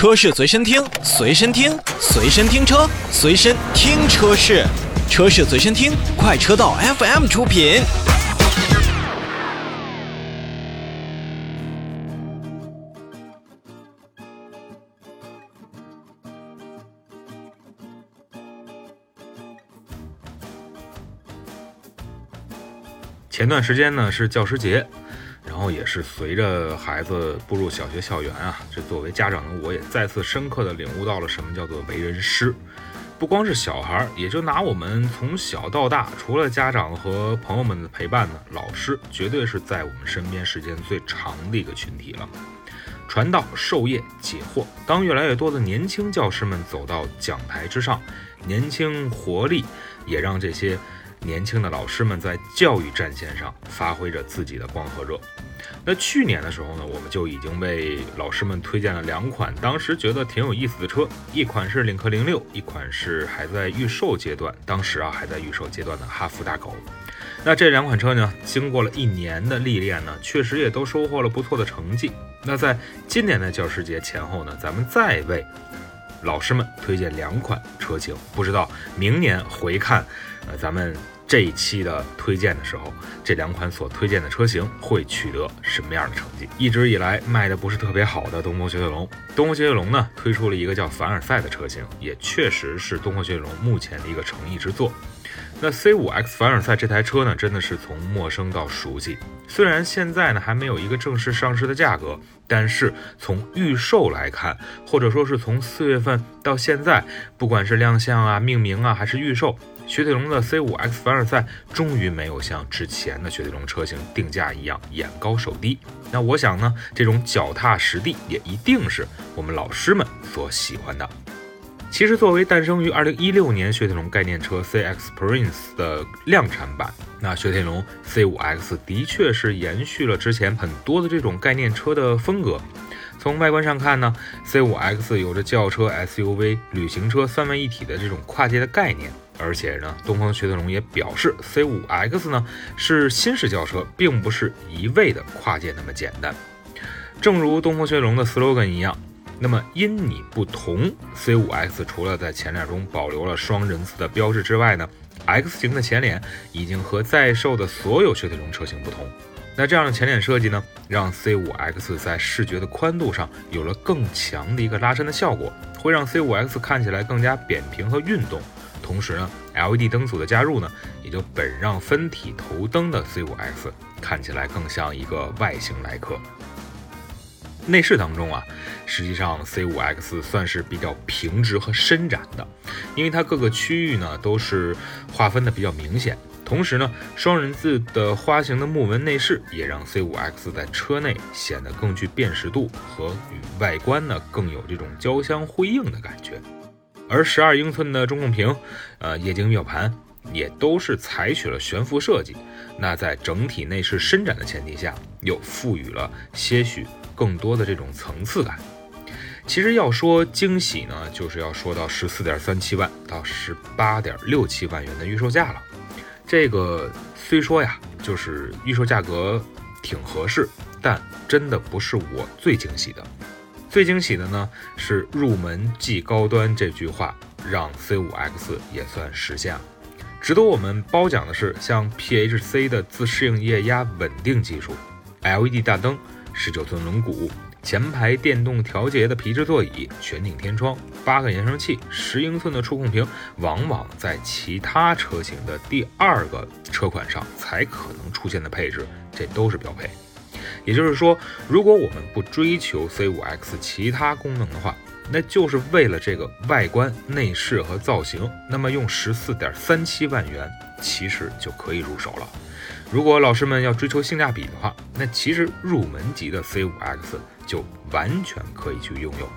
车市随身听，随身听，随身听车，随身听车市，车市随身听，快车道 FM 出品。前段时间呢是教师节，也是随着孩子步入小学校园啊，这作为家长的我也再次深刻的领悟到了什么叫做为人师。不光是小孩，也就拿我们从小到大，除了家长和朋友们的陪伴呢，老师绝对是在我们身边时间最长的一个群体了。传道授业解惑，当越来越多的年轻教师们走到讲台之上，年轻活力也让这些。年轻的老师们在教育战线上发挥着自己的光和热。那去年的时候呢，我们就已经为老师们推荐了两款，当时觉得挺有意思的车，一款是领克零六，一款是还在预售阶段，当时啊还在预售阶段的哈弗大狗。那这两款车呢，经过了一年的历练呢，确实也都收获了不错的成绩。那在今年的教师节前后呢，咱们再为老师们推荐两款车型，不知道明年回看。呃，咱们这一期的推荐的时候，这两款所推荐的车型会取得什么样的成绩？一直以来卖的不是特别好的东风雪铁龙，东风雪铁龙呢推出了一个叫凡尔赛的车型，也确实是东风雪铁龙目前的一个诚意之作。那 C5X 凡尔赛这台车呢，真的是从陌生到熟悉。虽然现在呢还没有一个正式上市的价格，但是从预售来看，或者说是从四月份到现在，不管是亮相啊、命名啊，还是预售。雪铁龙的 C5X 凡尔赛终于没有像之前的雪铁龙车型定价一样眼高手低。那我想呢，这种脚踏实地也一定是我们老师们所喜欢的。其实，作为诞生于2016年雪铁龙概念车 CX Prince 的量产版，那雪铁龙 C5X 的确是延续了之前很多的这种概念车的风格。从外观上看呢，C5X 有着轿车、SUV、旅行车三位一体的这种跨界的概念。而且呢，东风雪铁龙也表示，C5X 呢是新式轿车，并不是一味的跨界那么简单。正如东风雪铁龙的 slogan 一样，那么因你不同，C5X 除了在前脸中保留了双人字的标志之外呢，X 型的前脸已经和在售的所有雪铁龙车型不同。那这样的前脸设计呢，让 C5X 在视觉的宽度上有了更强的一个拉伸的效果，会让 C5X 看起来更加扁平和运动。同时呢，LED 灯组的加入呢，也就本让分体头灯的 C5X 看起来更像一个外形来客。内饰当中啊，实际上 C5X 算是比较平直和伸展的，因为它各个区域呢都是划分的比较明显。同时呢，双人字的花形的木纹内饰也让 C5X 在车内显得更具辨识度和与外观呢更有这种交相辉映的感觉。而十二英寸的中控屏，呃，液晶仪表盘也都是采取了悬浮设计。那在整体内饰伸展的前提下，又赋予了些许更多的这种层次感。其实要说惊喜呢，就是要说到十四点三七万到十八点六七万元的预售价了。这个虽说呀，就是预售价格挺合适，但真的不是我最惊喜的。最惊喜的呢是“入门即高端”这句话，让 C5X 也算实现了。值得我们褒奖的是，像 PHC 的自适应液压稳定技术、LED 大灯、十九寸轮毂、前排电动调节的皮质座椅、全景天窗、八个扬声器、十英寸的触控屏，往往在其他车型的第二个车款上才可能出现的配置，这都是标配。也就是说，如果我们不追求 C5X 其他功能的话，那就是为了这个外观、内饰和造型，那么用十四点三七万元其实就可以入手了。如果老师们要追求性价比的话，那其实入门级的 C5X 就完全可以去拥有。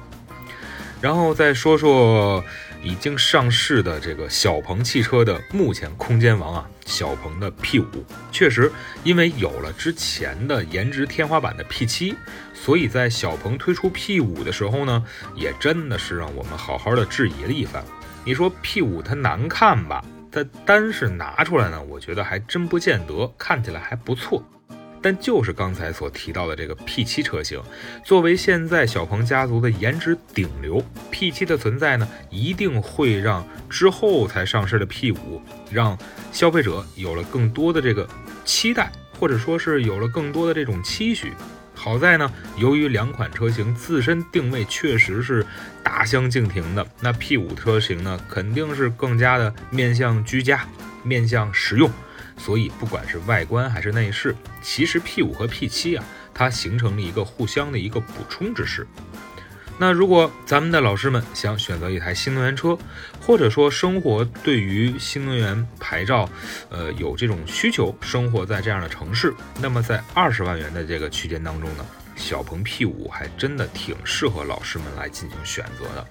然后再说说已经上市的这个小鹏汽车的目前空间王啊，小鹏的 P5，确实因为有了之前的颜值天花板的 P7，所以在小鹏推出 P5 的时候呢，也真的是让我们好好的质疑了一番。你说 P5 它难看吧？它单是拿出来呢，我觉得还真不见得，看起来还不错。但就是刚才所提到的这个 P7 车型，作为现在小鹏家族的颜值顶流，P7 的存在呢，一定会让之后才上市的 P5 让消费者有了更多的这个期待，或者说是有了更多的这种期许。好在呢，由于两款车型自身定位确实是大相径庭的，那 P 五车型呢，肯定是更加的面向居家、面向实用。所以，不管是外观还是内饰，其实 P 五和 P 七啊，它形成了一个互相的一个补充之势。那如果咱们的老师们想选择一台新能源车，或者说生活对于新能源牌照，呃，有这种需求，生活在这样的城市，那么在二十万元的这个区间当中呢，小鹏 P5 还真的挺适合老师们来进行选择的。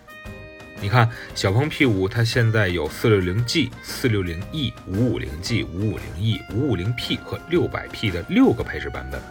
你看，小鹏 P5 它现在有 460G、460E、550G、550E、550P 和 600P 的六个配置版本，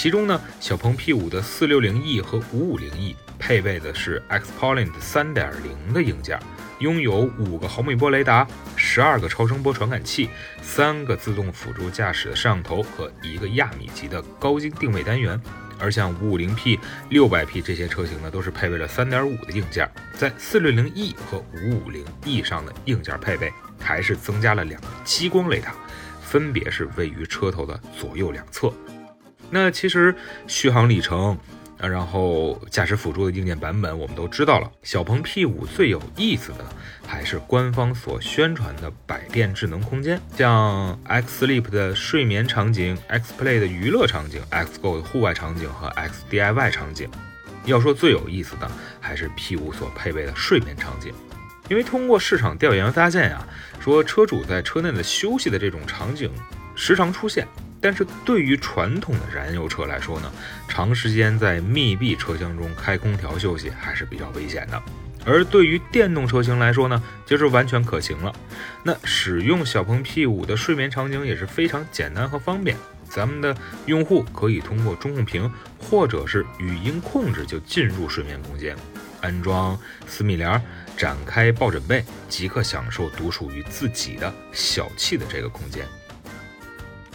其中呢，小鹏 P5 的 460E 和 550E 配备的是 XPoint 3.0的硬件，拥有五个毫米波雷达、十二个超声波传感器、三个自动辅助驾驶的摄像头和一个亚米级的高精定位单元。而像 550P、600P 这些车型呢，都是配备了3.5的硬件，在 460E 和 550E 上的硬件配备还是增加了两个激光雷达，分别是位于车头的左右两侧。那其实续航里程。啊，然后驾驶辅助的硬件版本我们都知道了。小鹏 P5 最有意思的还是官方所宣传的百变智能空间，像 X Sleep 的睡眠场景、X Play 的娱乐场景、X Go 的户外场景和 X DIY 场景。要说最有意思的，还是 P5 所配备的睡眠场景，因为通过市场调研发现呀，说车主在车内的休息的这种场景时常出现。但是对于传统的燃油车来说呢，长时间在密闭车厢中开空调休息还是比较危险的。而对于电动车型来说呢，就是完全可行了。那使用小鹏 P5 的睡眠场景也是非常简单和方便，咱们的用户可以通过中控屏或者是语音控制就进入睡眠空间，安装私密帘，展开抱枕被，即可享受独属于自己的小憩的这个空间。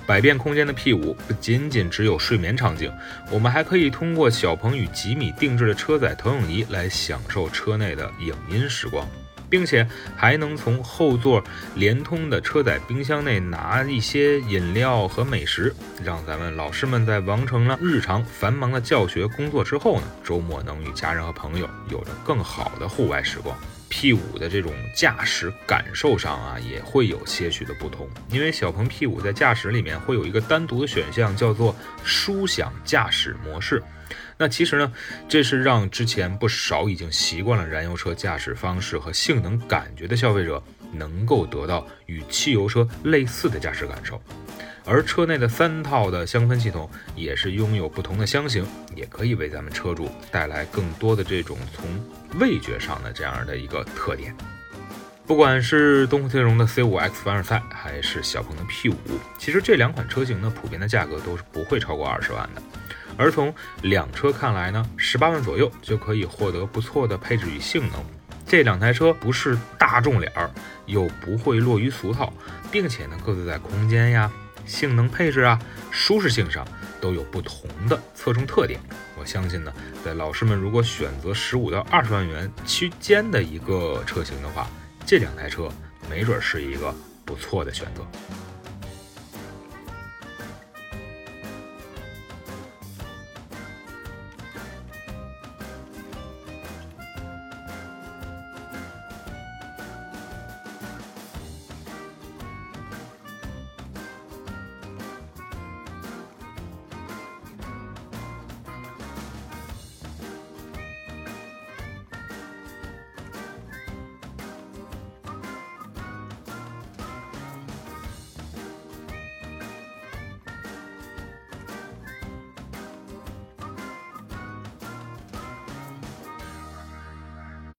百变空间的 P5 不仅仅只有睡眠场景，我们还可以通过小鹏与吉米定制的车载投影仪来享受车内的影音时光，并且还能从后座联通的车载冰箱内拿一些饮料和美食，让咱们老师们在完成了日常繁忙的教学工作之后呢，周末能与家人和朋友有着更好的户外时光。P5 的这种驾驶感受上啊，也会有些许的不同，因为小鹏 P5 在驾驶里面会有一个单独的选项，叫做舒享驾驶模式。那其实呢，这是让之前不少已经习惯了燃油车驾驶方式和性能感觉的消费者，能够得到与汽油车类似的驾驶感受。而车内的三套的香氛系统也是拥有不同的香型，也可以为咱们车主带来更多的这种从味觉上的这样的一个特点。不管是东风雪铁龙的 C5X 凡尔赛，还是小鹏的 P5，其实这两款车型呢，普遍的价格都是不会超过二十万的。而从两车看来呢，十八万左右就可以获得不错的配置与性能。这两台车不是大众脸儿，又不会落于俗套，并且呢，各自在空间呀。性能配置啊，舒适性上都有不同的侧重特点。我相信呢，在老师们如果选择十五到二十万元区间的一个车型的话，这两台车没准是一个不错的选择。